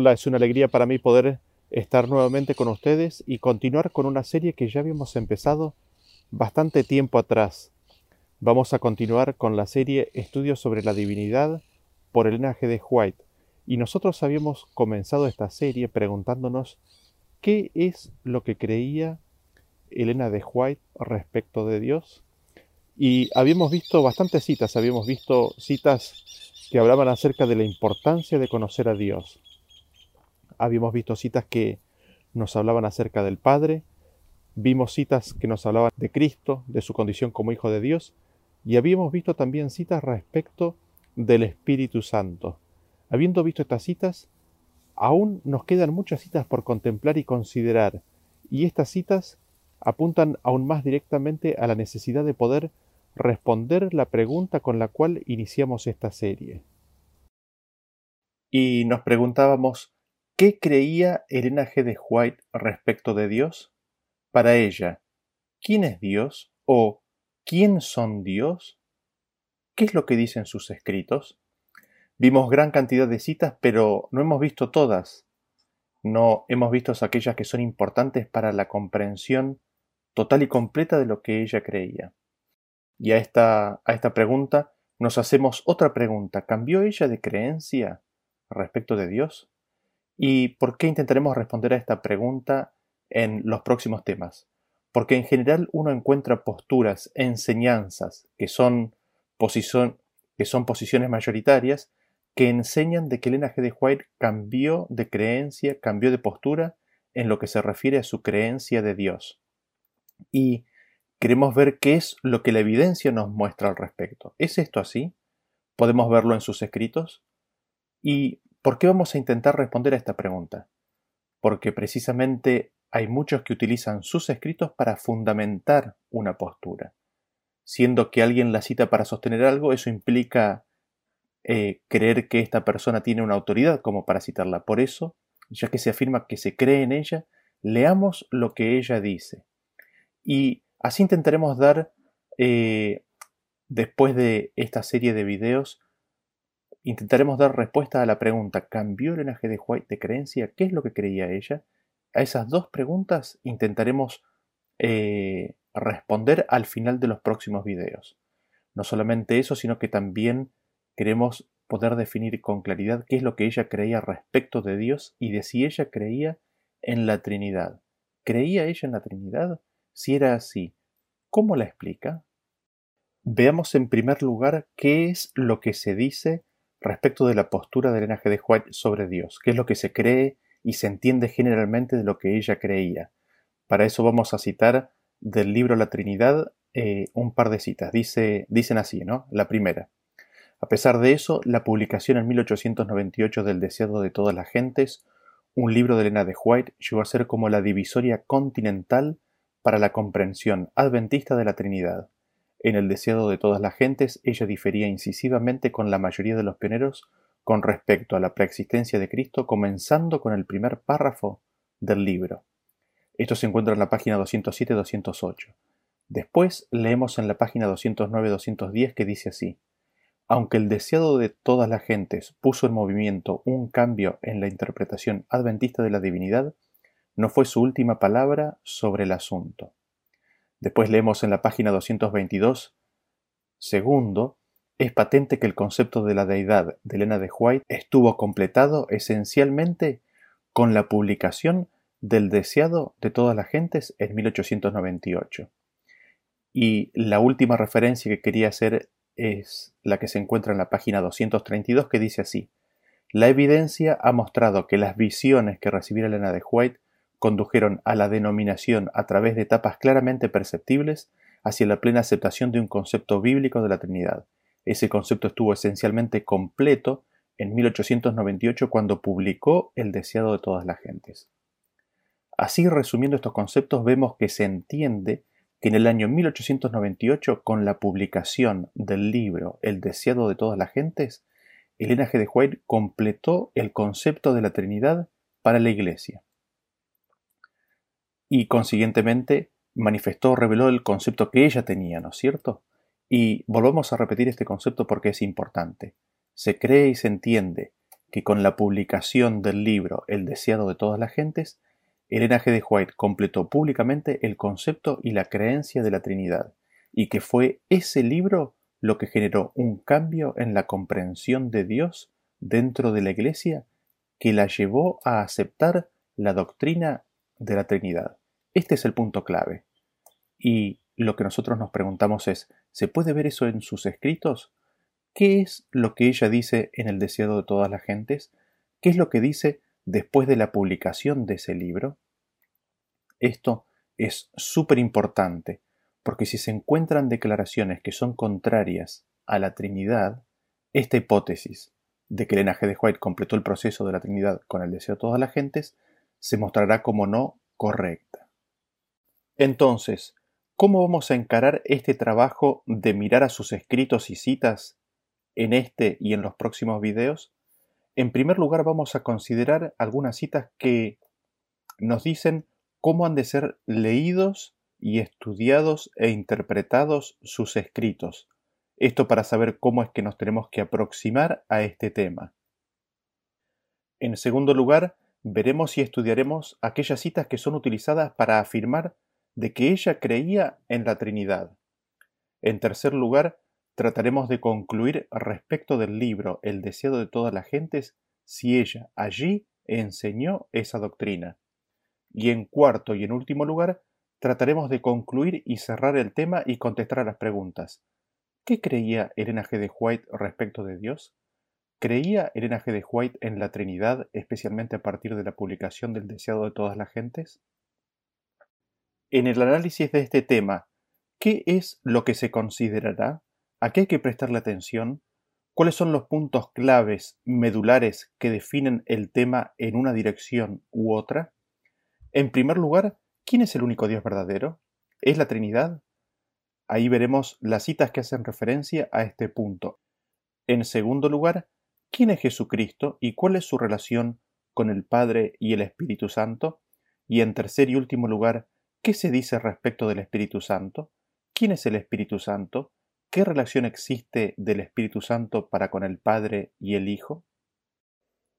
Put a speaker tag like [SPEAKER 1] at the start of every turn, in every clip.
[SPEAKER 1] Hola, es una alegría para mí poder estar nuevamente con ustedes y continuar con una serie que ya habíamos empezado bastante tiempo atrás. Vamos a continuar con la serie Estudios sobre la Divinidad por Elena G. de White. Y nosotros habíamos comenzado esta serie preguntándonos qué es lo que creía Elena de White respecto de Dios. Y habíamos visto bastantes citas, habíamos visto citas que hablaban acerca de la importancia de conocer a Dios, habíamos visto citas que nos hablaban acerca del Padre, vimos citas que nos hablaban de Cristo, de su condición como Hijo de Dios, y habíamos visto también citas respecto del Espíritu Santo. Habiendo visto estas citas, aún nos quedan muchas citas por contemplar y considerar, y estas citas apuntan aún más directamente a la necesidad de poder responder la pregunta con la cual iniciamos esta serie. Y nos preguntábamos, ¿Qué creía Elena G. de White respecto de Dios? Para ella, ¿quién es Dios? o ¿quién son Dios? ¿Qué es lo que dicen sus escritos? Vimos gran cantidad de citas, pero no hemos visto todas. No hemos visto aquellas que son importantes para la comprensión total y completa de lo que ella creía. Y a esta, a esta pregunta nos hacemos otra pregunta. ¿Cambió ella de creencia respecto de Dios? ¿Y por qué intentaremos responder a esta pregunta en los próximos temas? Porque en general uno encuentra posturas, enseñanzas, que son, posiciones mayoritarias, que enseñan de que Elena G. de White cambió de creencia, cambió de postura en lo que se refiere a su creencia de Dios. Y queremos ver qué es lo que la evidencia nos muestra al respecto. ¿Es esto así? ¿Podemos verlo en sus escritos? Y ¿Por qué vamos a intentar responder a esta pregunta? Porque precisamente hay muchos que utilizan sus escritos para fundamentar una postura. Siendo que alguien la cita para sostener algo, eso implica eh, creer que esta persona tiene una autoridad como para citarla. Por eso, ya que se afirma que se cree en ella, leamos lo que ella dice. Y así intentaremos dar, eh, después de esta serie de videos, Intentaremos dar respuesta a la pregunta ¿cambió el linaje de White de creencia? ¿Qué es lo que creía ella? A esas dos preguntas intentaremos eh, responder al final de los próximos videos. No solamente eso, sino que también queremos poder definir con claridad qué es lo que ella creía respecto de Dios y de si ella creía en la Trinidad. ¿Creía ella en la Trinidad? Si era así, ¿cómo la explica? Veamos en primer lugar qué es lo que se dice respecto de la postura del linaje de White sobre Dios, qué es lo que se cree y se entiende generalmente de lo que ella creía. Para eso vamos a citar del libro La Trinidad eh, un par de citas. Dice, dicen así, ¿no? La primera. A pesar de eso, la publicación en 1898 del Deseado de todas las gentes, un libro de Elena de White, llegó a ser como la divisoria continental para la comprensión adventista de la Trinidad. En el deseado de todas las gentes, ella difería incisivamente con la mayoría de los pioneros con respecto a la preexistencia de Cristo, comenzando con el primer párrafo del libro. Esto se encuentra en la página 207-208. Después leemos en la página 209-210 que dice así: Aunque el deseado de todas las gentes puso en movimiento un cambio en la interpretación adventista de la divinidad, no fue su última palabra sobre el asunto. Después leemos en la página 222, segundo, es patente que el concepto de la deidad de Elena de White estuvo completado esencialmente con la publicación del deseado de todas las gentes en 1898. Y la última referencia que quería hacer es la que se encuentra en la página 232 que dice así, la evidencia ha mostrado que las visiones que recibiera Elena de White condujeron a la denominación a través de etapas claramente perceptibles hacia la plena aceptación de un concepto bíblico de la Trinidad. Ese concepto estuvo esencialmente completo en 1898 cuando publicó El deseado de todas las gentes. Así, resumiendo estos conceptos, vemos que se entiende que en el año 1898, con la publicación del libro El deseado de todas las gentes, Elena G. de White completó el concepto de la Trinidad para la Iglesia y consiguientemente manifestó, reveló el concepto que ella tenía, ¿no es cierto? Y volvemos a repetir este concepto porque es importante. Se cree y se entiende que con la publicación del libro El deseado de todas las gentes, Elena G. de White completó públicamente el concepto y la creencia de la Trinidad, y que fue ese libro lo que generó un cambio en la comprensión de Dios dentro de la Iglesia que la llevó a aceptar la doctrina de la Trinidad. Este es el punto clave. Y lo que nosotros nos preguntamos es, ¿se puede ver eso en sus escritos? ¿Qué es lo que ella dice en el deseado de todas las gentes? ¿Qué es lo que dice después de la publicación de ese libro? Esto es súper importante, porque si se encuentran declaraciones que son contrarias a la Trinidad, esta hipótesis de que Elena G. de White completó el proceso de la Trinidad con el deseo de todas las gentes, se mostrará como no correcta. Entonces, ¿cómo vamos a encarar este trabajo de mirar a sus escritos y citas en este y en los próximos videos? En primer lugar, vamos a considerar algunas citas que nos dicen cómo han de ser leídos y estudiados e interpretados sus escritos, esto para saber cómo es que nos tenemos que aproximar a este tema. En segundo lugar, veremos y estudiaremos aquellas citas que son utilizadas para afirmar de que ella creía en la Trinidad. En tercer lugar, trataremos de concluir respecto del libro El deseo de todas las gentes si ella allí enseñó esa doctrina. Y en cuarto y en último lugar, trataremos de concluir y cerrar el tema y contestar a las preguntas. ¿Qué creía Elena G. de White respecto de Dios? ¿Creía Elena G. de White en la Trinidad, especialmente a partir de la publicación del deseado de todas las gentes? En el análisis de este tema, ¿qué es lo que se considerará? ¿A qué hay que prestarle atención? ¿Cuáles son los puntos claves, medulares, que definen el tema en una dirección u otra? En primer lugar, ¿quién es el único Dios verdadero? ¿Es la Trinidad? Ahí veremos las citas que hacen referencia a este punto. En segundo lugar, ¿quién es Jesucristo y cuál es su relación con el Padre y el Espíritu Santo? Y en tercer y último lugar, ¿qué se dice respecto del Espíritu Santo? ¿Quién es el Espíritu Santo? ¿Qué relación existe del Espíritu Santo para con el Padre y el Hijo?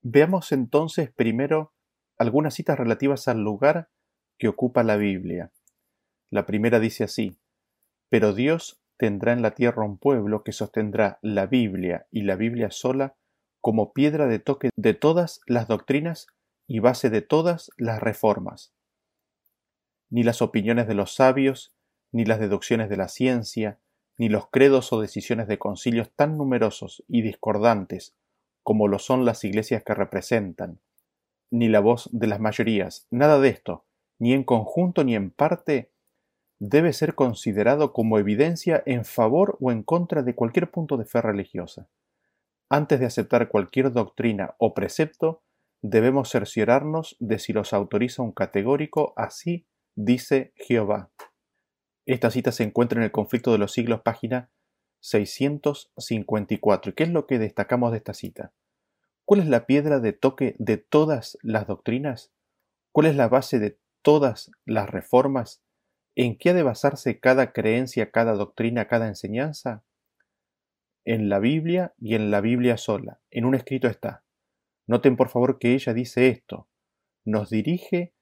[SPEAKER 1] Veamos entonces primero algunas citas relativas al lugar que ocupa la Biblia. La primera dice así, pero Dios tendrá en la tierra un pueblo que sostendrá la Biblia y la Biblia sola como piedra de toque de todas las doctrinas y base de todas las reformas. Ni las opiniones de los sabios, ni las deducciones de la ciencia, ni los credos o decisiones de concilios tan numerosos y discordantes como lo son las iglesias que representan, ni la voz de las mayorías, nada de esto, ni en conjunto ni en parte, debe ser considerado como evidencia en favor o en contra de cualquier punto de fe religiosa. Antes de aceptar cualquier doctrina o precepto, debemos cerciorarnos de si los autoriza un categórico así dice Jehová. Esta cita se encuentra en el conflicto de los siglos, página 654. ¿Y qué es lo que destacamos de esta cita? ¿Cuál es la piedra de toque de todas las doctrinas? ¿Cuál es la base de todas las reformas? ¿En qué ha de basarse cada creencia, cada doctrina, cada enseñanza? En la Biblia y en la Biblia sola. En un escrito está. Noten por favor que ella dice esto. Nos dirige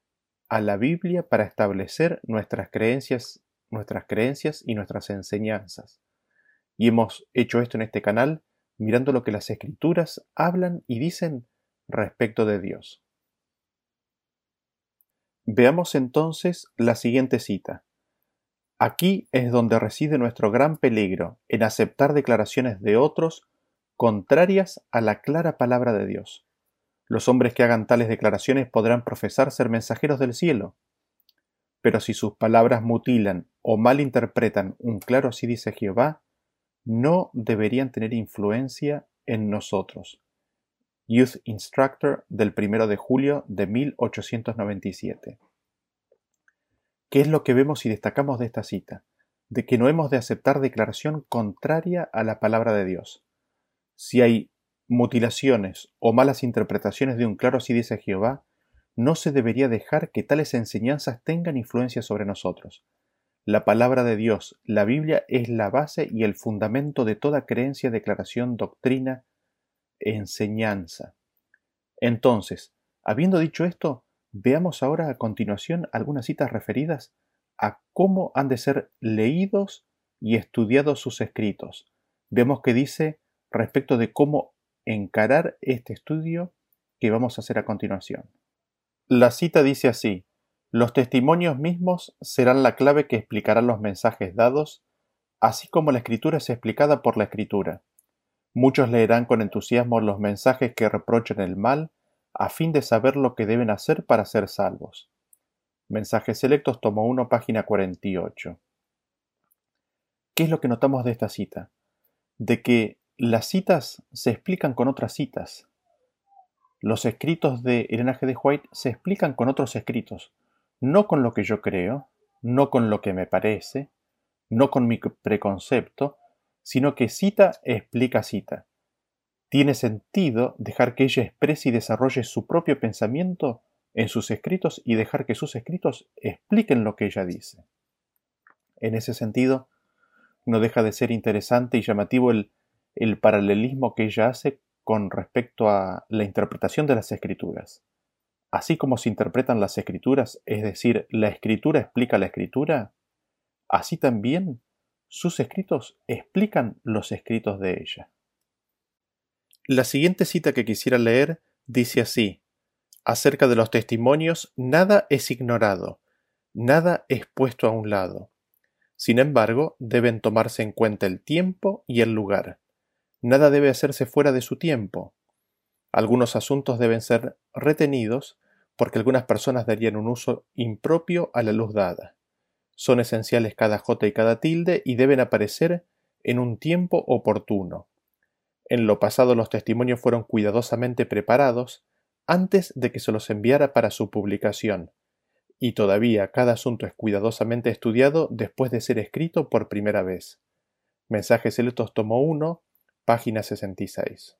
[SPEAKER 1] a la Biblia para establecer nuestras creencias, nuestras creencias y nuestras enseñanzas. Y hemos hecho esto en este canal mirando lo que las escrituras hablan y dicen respecto de Dios. Veamos entonces la siguiente cita. Aquí es donde reside nuestro gran peligro en aceptar declaraciones de otros contrarias a la clara palabra de Dios. Los hombres que hagan tales declaraciones podrán profesar ser mensajeros del cielo, pero si sus palabras mutilan o malinterpretan un claro así dice Jehová, no deberían tener influencia en nosotros. Youth Instructor del 1 de julio de 1897. ¿Qué es lo que vemos y destacamos de esta cita? De que no hemos de aceptar declaración contraria a la palabra de Dios. Si hay mutilaciones o malas interpretaciones de un claro así dice Jehová, no se debería dejar que tales enseñanzas tengan influencia sobre nosotros. La palabra de Dios, la Biblia, es la base y el fundamento de toda creencia, declaración, doctrina, enseñanza. Entonces, habiendo dicho esto, veamos ahora a continuación algunas citas referidas a cómo han de ser leídos y estudiados sus escritos. Vemos que dice respecto de cómo encarar este estudio que vamos a hacer a continuación. La cita dice así, los testimonios mismos serán la clave que explicará los mensajes dados, así como la escritura es explicada por la escritura. Muchos leerán con entusiasmo los mensajes que reprochan el mal, a fin de saber lo que deben hacer para ser salvos. Mensajes selectos, tomo 1, página 48. ¿Qué es lo que notamos de esta cita? De que las citas se explican con otras citas. Los escritos de Elena G. de White se explican con otros escritos, no con lo que yo creo, no con lo que me parece, no con mi preconcepto, sino que cita explica cita. Tiene sentido dejar que ella exprese y desarrolle su propio pensamiento en sus escritos y dejar que sus escritos expliquen lo que ella dice. En ese sentido, no deja de ser interesante y llamativo el, el paralelismo que ella hace con respecto a la interpretación de las escrituras. Así como se interpretan las escrituras, es decir, la escritura explica la escritura, así también sus escritos explican los escritos de ella. La siguiente cita que quisiera leer dice así, acerca de los testimonios, nada es ignorado, nada es puesto a un lado. Sin embargo, deben tomarse en cuenta el tiempo y el lugar. Nada debe hacerse fuera de su tiempo. Algunos asuntos deben ser retenidos porque algunas personas darían un uso impropio a la luz dada. Son esenciales cada jota y cada tilde y deben aparecer en un tiempo oportuno. En lo pasado los testimonios fueron cuidadosamente preparados antes de que se los enviara para su publicación, y todavía cada asunto es cuidadosamente estudiado después de ser escrito por primera vez. Mensajes Selectos tomo 1, página 66.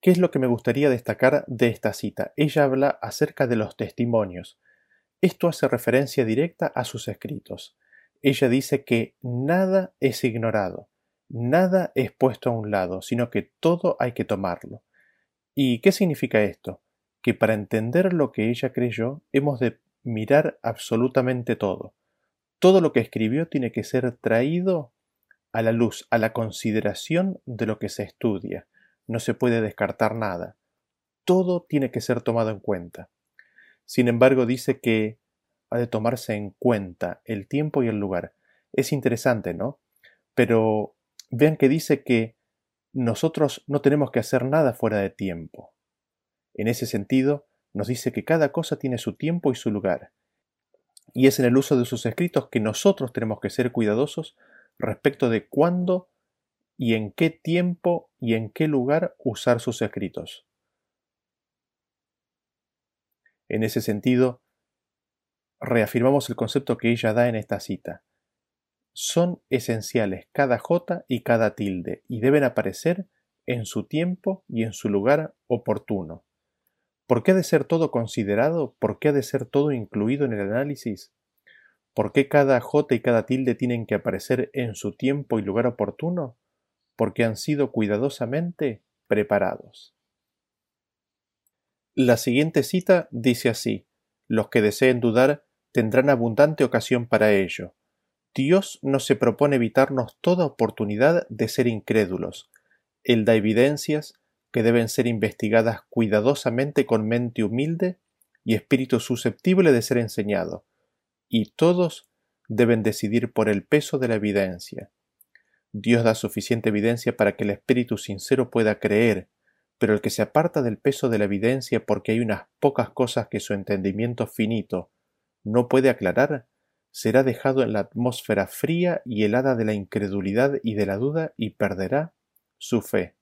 [SPEAKER 1] ¿Qué es lo que me gustaría destacar de esta cita? Ella habla acerca de los testimonios. Esto hace referencia directa a sus escritos. Ella dice que nada es ignorado, nada es puesto a un lado, sino que todo hay que tomarlo. ¿Y qué significa esto? Que para entender lo que ella creyó hemos de mirar absolutamente todo. Todo lo que escribió tiene que ser traído a la luz, a la consideración de lo que se estudia. No se puede descartar nada. Todo tiene que ser tomado en cuenta. Sin embargo, dice que ha de tomarse en cuenta el tiempo y el lugar. Es interesante, ¿no? Pero vean que dice que nosotros no tenemos que hacer nada fuera de tiempo. En ese sentido, nos dice que cada cosa tiene su tiempo y su lugar. Y es en el uso de sus escritos que nosotros tenemos que ser cuidadosos respecto de cuándo y en qué tiempo y en qué lugar usar sus escritos. En ese sentido, reafirmamos el concepto que ella da en esta cita. Son esenciales cada jota y cada tilde y deben aparecer en su tiempo y en su lugar oportuno. ¿Por qué ha de ser todo considerado? ¿Por qué ha de ser todo incluido en el análisis? ¿Por qué cada J y cada tilde tienen que aparecer en su tiempo y lugar oportuno? Porque han sido cuidadosamente preparados. La siguiente cita dice así, los que deseen dudar tendrán abundante ocasión para ello. Dios no se propone evitarnos toda oportunidad de ser incrédulos. Él da evidencias que deben ser investigadas cuidadosamente con mente humilde y espíritu susceptible de ser enseñado y todos deben decidir por el peso de la evidencia. Dios da suficiente evidencia para que el espíritu sincero pueda creer, pero el que se aparta del peso de la evidencia porque hay unas pocas cosas que su entendimiento finito no puede aclarar, será dejado en la atmósfera fría y helada de la incredulidad y de la duda y perderá su fe.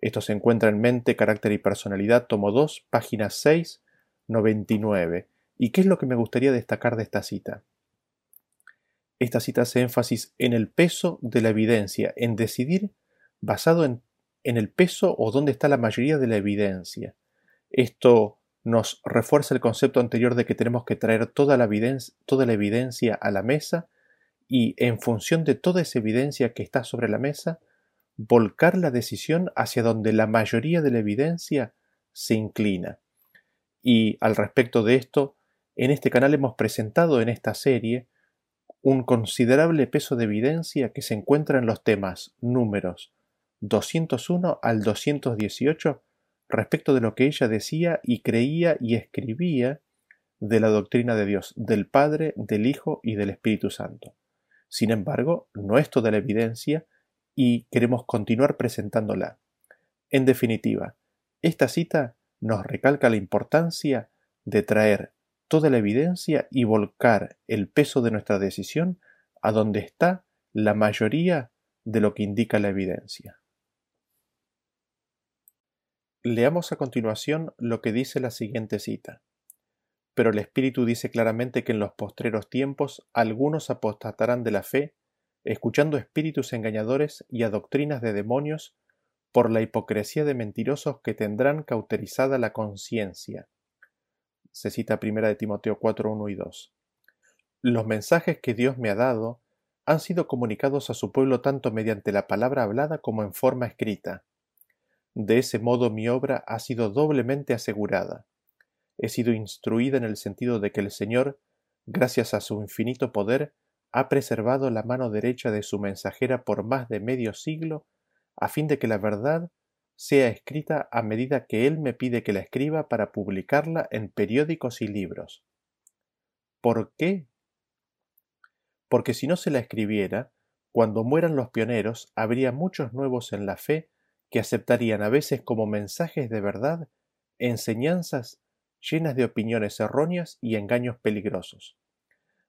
[SPEAKER 1] Esto se encuentra en Mente, Carácter y Personalidad, tomo 2, página 6, 99, ¿Y qué es lo que me gustaría destacar de esta cita? Esta cita hace énfasis en el peso de la evidencia, en decidir basado en, el peso o dónde está la mayoría de la evidencia. Esto nos refuerza el concepto anterior de que tenemos que traer toda la, evidencia, toda la evidencia a la mesa y en función de toda esa evidencia que está sobre la mesa, volcar la decisión hacia donde la mayoría de la evidencia se inclina. Y al respecto de esto, en este canal hemos presentado en esta serie un considerable peso de evidencia que se encuentra en los temas números 201 al 218 respecto de lo que ella decía y creía y escribía de la doctrina de Dios, del Padre, del Hijo y del Espíritu Santo. Sin embargo, no es toda la evidencia y queremos continuar presentándola. En definitiva, esta cita nos recalca la importancia de traer toda la evidencia y volcar el peso de nuestra decisión a donde está la mayoría de lo que indica la evidencia. Leamos a continuación lo que dice la siguiente cita. Pero el Espíritu dice claramente que en los postreros tiempos algunos apostatarán de la fe, escuchando espíritus engañadores y a doctrinas de demonios, por la hipocresía de mentirosos que tendrán cauterizada la conciencia. Se cita primera de Timoteo 4, 1 y 2. Los mensajes que Dios me ha dado han sido comunicados a su pueblo tanto mediante la palabra hablada como en forma escrita. De ese modo mi obra ha sido doblemente asegurada he sido instruida en el sentido de que el Señor, gracias a su infinito poder, ha preservado la mano derecha de su mensajera por más de medio siglo, a fin de que la verdad sea escrita a medida que Él me pide que la escriba para publicarla en periódicos y libros. ¿Por qué? Porque si no se la escribiera, cuando mueran los pioneros, habría muchos nuevos en la fe que aceptarían a veces como mensajes de verdad enseñanzas llenas de opiniones erróneas y engaños peligrosos.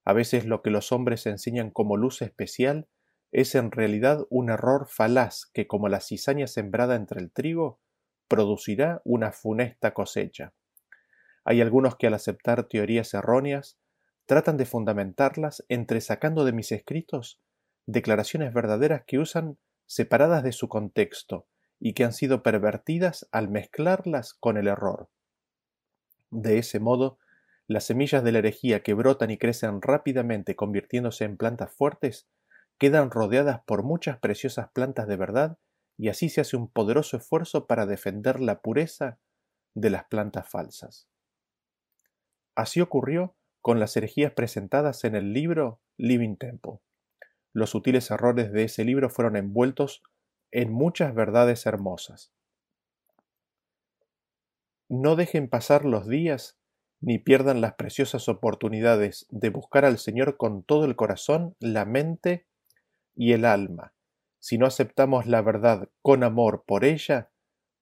[SPEAKER 1] A veces lo que los hombres enseñan como luz especial es en realidad un error falaz que, como la cizaña sembrada entre el trigo, producirá una funesta cosecha. Hay algunos que al aceptar teorías erróneas tratan de fundamentarlas entresacando de mis escritos declaraciones verdaderas que usan separadas de su contexto y que han sido pervertidas al mezclarlas con el error. De ese modo, las semillas de la herejía que brotan y crecen rápidamente convirtiéndose en plantas fuertes, quedan rodeadas por muchas preciosas plantas de verdad y así se hace un poderoso esfuerzo para defender la pureza de las plantas falsas. Así ocurrió con las herejías presentadas en el libro Living Temple. Los sutiles errores de ese libro fueron envueltos en muchas verdades hermosas. No dejen pasar los días ni pierdan las preciosas oportunidades de buscar al Señor con todo el corazón, la mente y el alma. Si no aceptamos la verdad con amor por ella,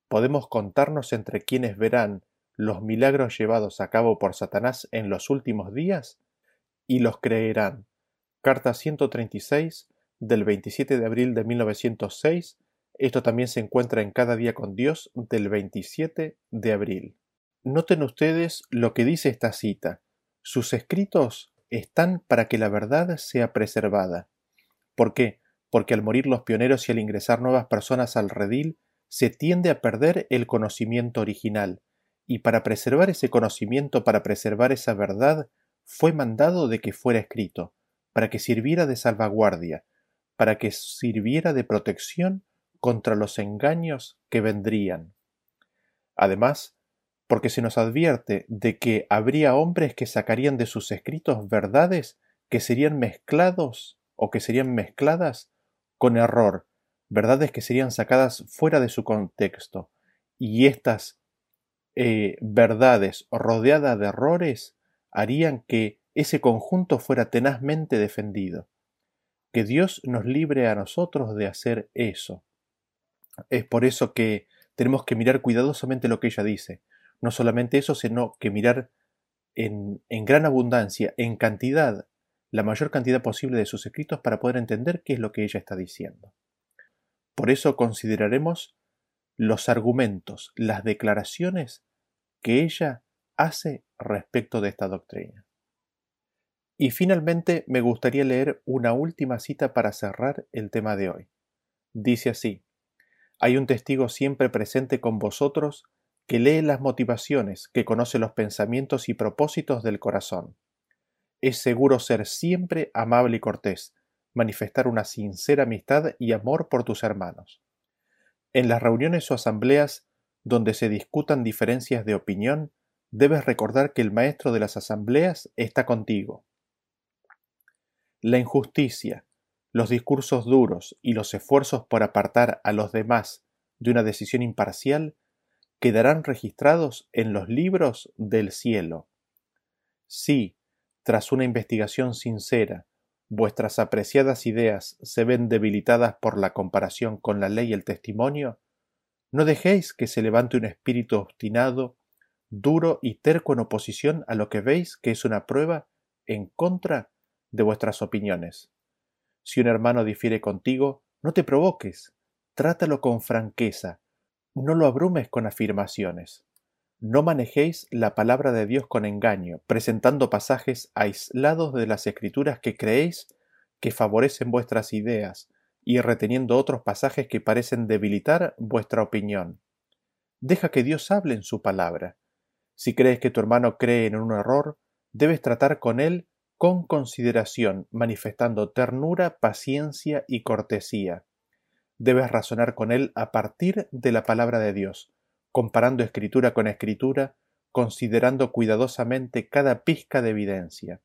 [SPEAKER 1] podemos contarnos entre quienes verán los milagros llevados a cabo por Satanás en los últimos días y los creerán. Carta 136 del 27 de abril de 1906 esto también se encuentra en Cada día con Dios del 27 de abril. Noten ustedes lo que dice esta cita. Sus escritos están para que la verdad sea preservada. ¿Por qué? Porque al morir los pioneros y al ingresar nuevas personas al redil, se tiende a perder el conocimiento original, y para preservar ese conocimiento, para preservar esa verdad, fue mandado de que fuera escrito, para que sirviera de salvaguardia, para que sirviera de protección contra los engaños que vendrían. Además, porque se nos advierte de que habría hombres que sacarían de sus escritos verdades que serían mezclados o que serían mezcladas con error, verdades que serían sacadas fuera de su contexto, y estas eh, verdades rodeadas de errores harían que ese conjunto fuera tenazmente defendido. Que Dios nos libre a nosotros de hacer eso. Es por eso que tenemos que mirar cuidadosamente lo que ella dice. No solamente eso, sino que mirar en, en gran abundancia, en cantidad, la mayor cantidad posible de sus escritos para poder entender qué es lo que ella está diciendo. Por eso consideraremos los argumentos, las declaraciones que ella hace respecto de esta doctrina. Y finalmente me gustaría leer una última cita para cerrar el tema de hoy. Dice así, hay un testigo siempre presente con vosotros que lee las motivaciones, que conoce los pensamientos y propósitos del corazón. Es seguro ser siempre amable y cortés, manifestar una sincera amistad y amor por tus hermanos. En las reuniones o asambleas donde se discutan diferencias de opinión, debes recordar que el maestro de las asambleas está contigo. La injusticia, los discursos duros y los esfuerzos por apartar a los demás de una decisión imparcial quedarán registrados en los libros del cielo. Si, tras una investigación sincera, vuestras apreciadas ideas se ven debilitadas por la comparación con la ley y el testimonio, no dejéis que se levante un espíritu obstinado, duro y terco en oposición a lo que veis que es una prueba en contra de vuestras opiniones. Si un hermano difiere contigo, no te provoques, trátalo con franqueza, no lo abrumes con afirmaciones. No manejéis la palabra de Dios con engaño, presentando pasajes aislados de las escrituras que creéis que favorecen vuestras ideas y reteniendo otros pasajes que parecen debilitar vuestra opinión. Deja que Dios hable en su palabra. Si crees que tu hermano cree en un error, debes tratar con él con consideración, manifestando ternura, paciencia y cortesía. Debes razonar con él a partir de la palabra de Dios, comparando escritura con escritura, considerando cuidadosamente cada pizca de evidencia.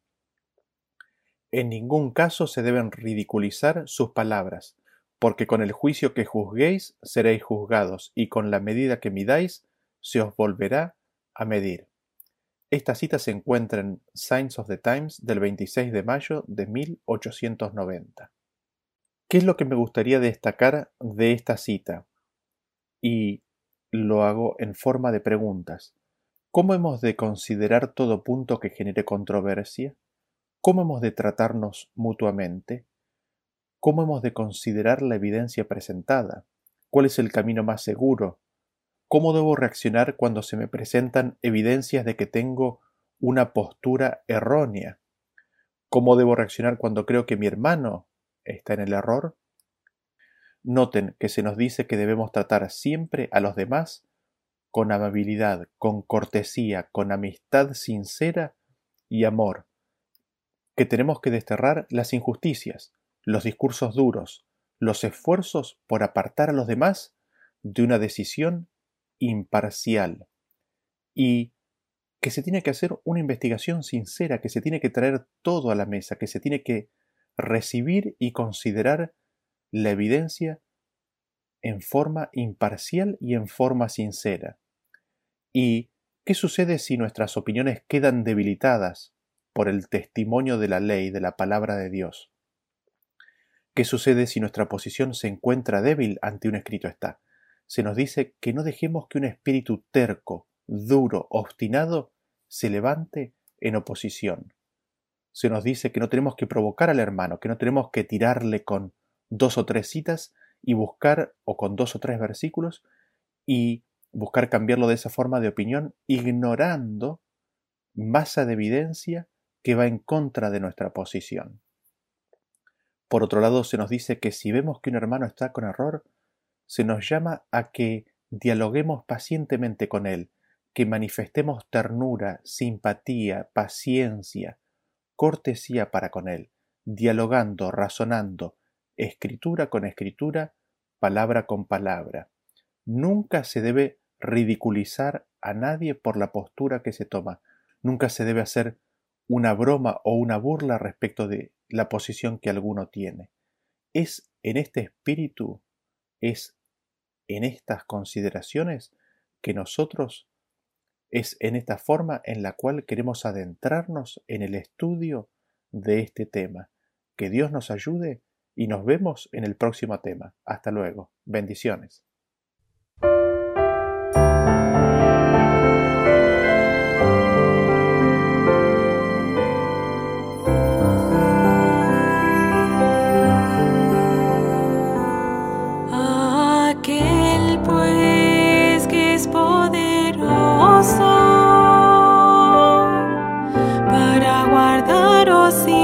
[SPEAKER 1] En ningún caso se deben ridiculizar sus palabras, porque con el juicio que juzguéis seréis juzgados, y con la medida que midáis se os volverá a medir. Esta cita se encuentra en Signs of the Times del 26 de mayo de 1890. ¿Qué es lo que me gustaría destacar de esta cita? Y lo hago en forma de preguntas. ¿Cómo hemos de considerar todo punto que genere controversia? ¿Cómo hemos de tratarnos mutuamente? ¿Cómo hemos de considerar la evidencia presentada? ¿Cuál es el camino más seguro? ¿Cómo debo reaccionar cuando se me presentan evidencias de que tengo una postura errónea? ¿Cómo debo reaccionar cuando creo que mi hermano está en el error? Noten que se nos dice que debemos tratar siempre a los demás con amabilidad, con cortesía, con amistad sincera y amor, que tenemos que desterrar las injusticias, los discursos duros, los esfuerzos por apartar a los demás de una decisión imparcial y que se tiene que hacer una investigación sincera, que se tiene que traer todo a la mesa, que se tiene que recibir y considerar la evidencia en forma imparcial y en forma sincera. ¿Y qué sucede si nuestras opiniones quedan debilitadas por el testimonio de la ley, de la palabra de Dios? ¿Qué sucede si nuestra posición se encuentra débil ante un escrito está? Se nos dice que no dejemos que un espíritu terco, duro, obstinado, se levante en oposición. Se nos dice que no tenemos que provocar al hermano, que no tenemos que tirarle con dos o tres citas y buscar, o con dos o tres versículos, y buscar cambiarlo de esa forma de opinión, ignorando masa de evidencia que va en contra de nuestra posición. Por otro lado, se nos dice que si vemos que un hermano está con error, se nos llama a que dialoguemos pacientemente con él, que manifestemos ternura, simpatía, paciencia, cortesía para con él, dialogando, razonando, escritura con escritura, palabra con palabra. Nunca se debe ridiculizar a nadie por la postura que se toma, nunca se debe hacer una broma o una burla respecto de la posición que alguno tiene. Es en este espíritu, es en estas consideraciones que nosotros, es en esta forma en la cual queremos adentrarnos en el estudio de este tema. Que Dios nos ayude y nos vemos en el próximo tema. Hasta luego. Bendiciones. Pues, poderoso para guardaros. Y